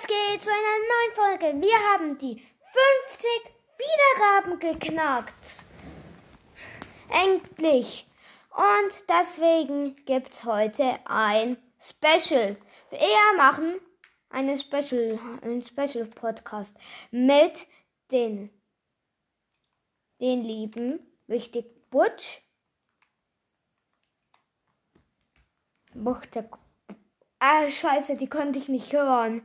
was geht zu einer neuen Folge? Wir haben die 50 Wiedergaben geknackt. Endlich. Und deswegen gibt's heute ein Special. Wir machen eine Special, einen Special Podcast mit den, den lieben, wichtig, Butch. Buchte. Ah, scheiße, die konnte ich nicht hören.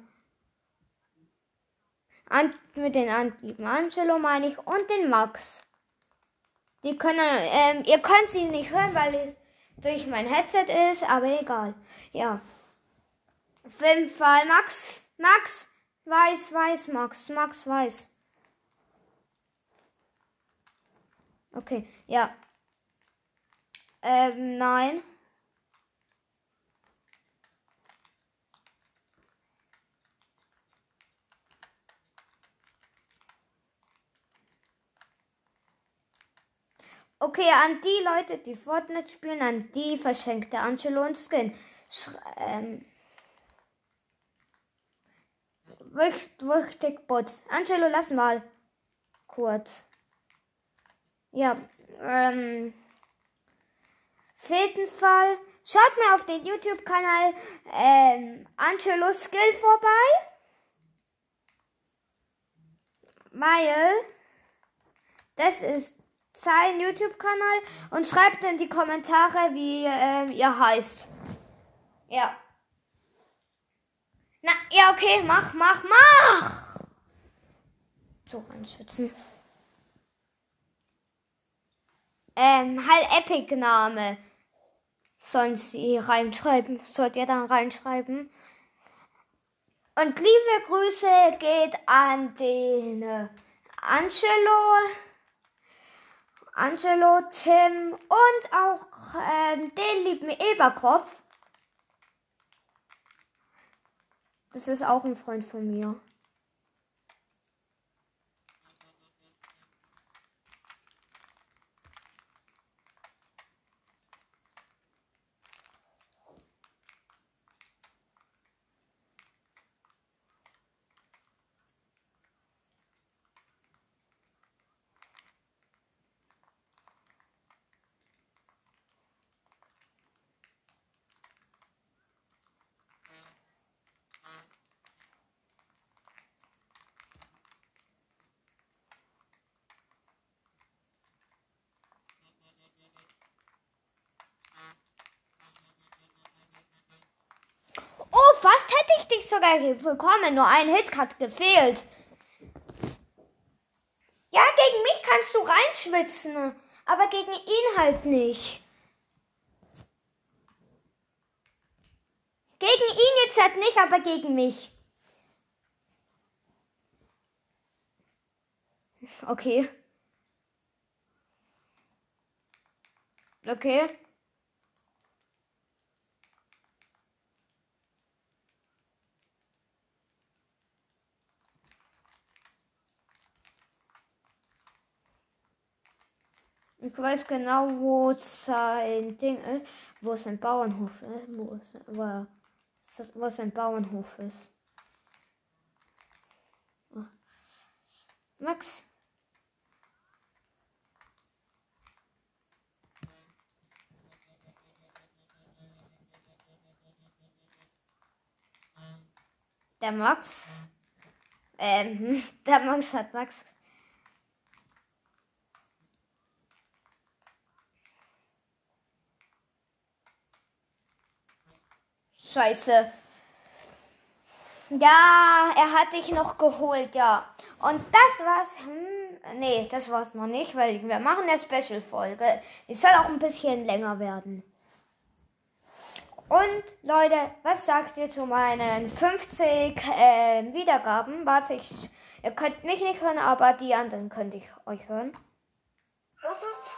An, mit den Anlieben Angelo meine ich und den Max. Die können, ähm, ihr könnt sie nicht hören, weil es durch mein Headset ist, aber egal. Ja. Auf jeden Fall Max, Max, weiß, weiß, Max, Max, weiß. Okay, ja. Ähm, nein. Okay, an die Leute, die Fortnite spielen, an die verschenkt der Angelo ein Skin. Sch ähm. Wichtig, Bots. Angelo, lass mal. Kurz. Ja, ähm. Jeden Fall. Schaut mal auf den YouTube-Kanal ähm, Angelo Skill vorbei. Weil das ist sein YouTube-Kanal und schreibt in die Kommentare, wie äh, ihr heißt. Ja. Na, ja, okay, mach, mach, mach! So reinschützen. Ähm, halt Epic-Name. Sonst ihr reinschreiben, sollt ihr dann reinschreiben. Und liebe Grüße geht an den äh, Angelo. Angelo, Tim und auch äh, den lieben Eberkopf. Das ist auch ein Freund von mir. Ich dich sogar bekommen. Nur ein Hit hat gefehlt. Ja, gegen mich kannst du reinschwitzen, aber gegen ihn halt nicht. Gegen ihn jetzt halt nicht, aber gegen mich. Okay. Okay. Ich weiß genau, wo sein Ding ist, wo sein Bauernhof ist, wo, es, wo, wo sein Bauernhof ist. Max. Der Max. Ähm, der Max hat Max Scheiße. Ja, er hat dich noch geholt, ja. Und das war's. Hm, nee, das war's noch nicht, weil wir machen eine Special-Folge. Die soll auch ein bisschen länger werden. Und Leute, was sagt ihr zu meinen 50 äh, Wiedergaben? Warte, ich, ihr könnt mich nicht hören, aber die anderen könnt ich euch hören. Was ist?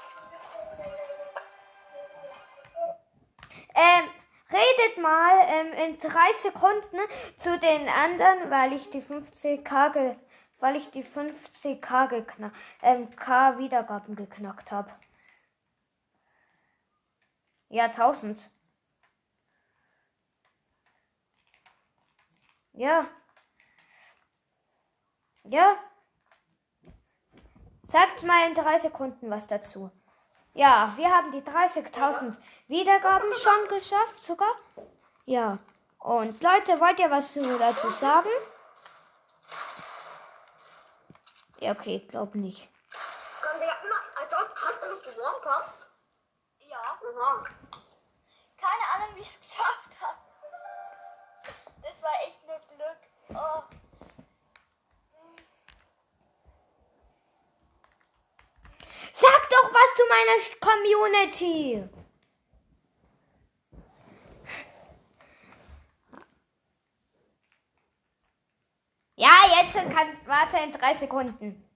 Ähm, redet mal ähm, in drei Sekunden zu den anderen, weil ich die 50k, ge weil ich die 50k geknackt, ähm, K Wiedergaben geknackt habe. Ja, 1000. Ja. Ja? Sagt mal in drei Sekunden was dazu. Ja, wir haben die 30.000 Wiedergaben schon geschafft, sogar. Ja. Und Leute, wollt ihr was dazu sagen? Ja, okay, ich glaube nicht. Als hast du mich gehabt? Ja. Oha. Keine Ahnung, wie es geschafft meiner Community. Ja, jetzt kannst warte in drei Sekunden.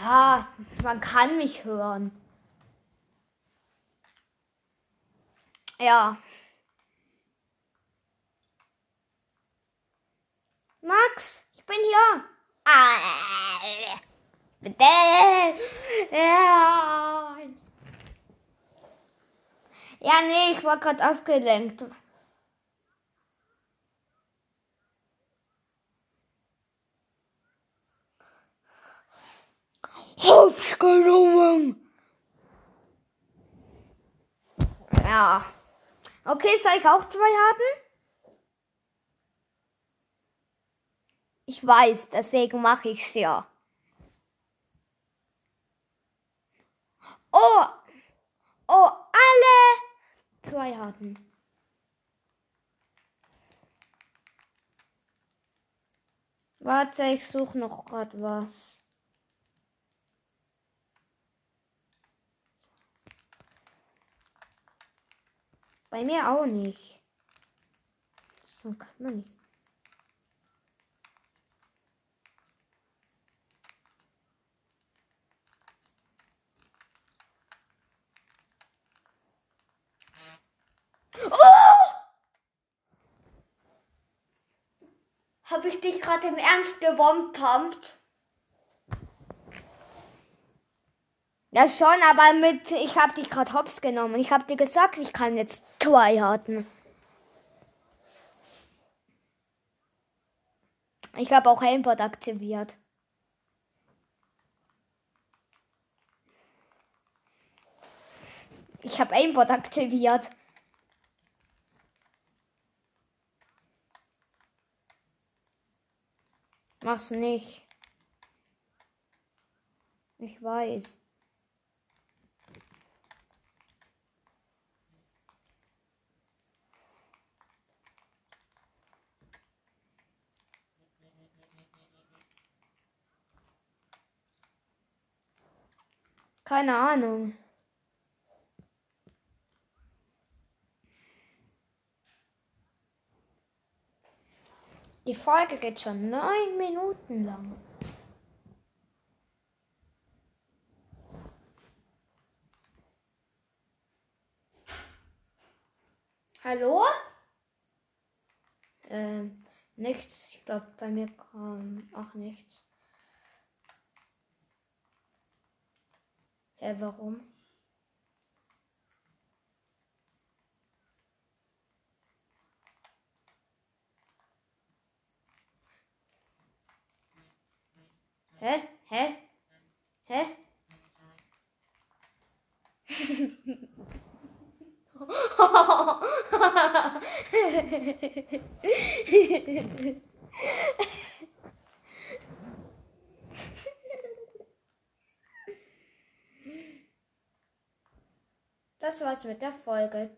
Ja, man kann mich hören. Ja. Max, ich bin hier. Ah, bitte. Ja. Ja, nee, ich war gerade abgelenkt. Aufgenommen. Ja. Okay, soll ich auch zwei haben? Ich weiß, deswegen mache ich's ja. Oh, oh, alle zwei hatten. Warte, ich suche noch grad was. Bei mir auch nicht. So kann man nicht. Oh! Habe ich dich gerade im Ernst gebombt? Ja schon, aber mit ich habe dich gerade hops genommen. Ich habe dir gesagt, ich kann jetzt hatten. Ich habe auch Aimbot aktiviert. Ich habe Aimbot aktiviert. Mach's nicht. Ich weiß. Keine Ahnung. Die Folge geht schon neun Minuten lang. Hallo? Ähm, nichts. Ich glaube, bei mir kam auch nichts. Hä, warum? Hä? Hä? Hä? Das war's mit der Folge.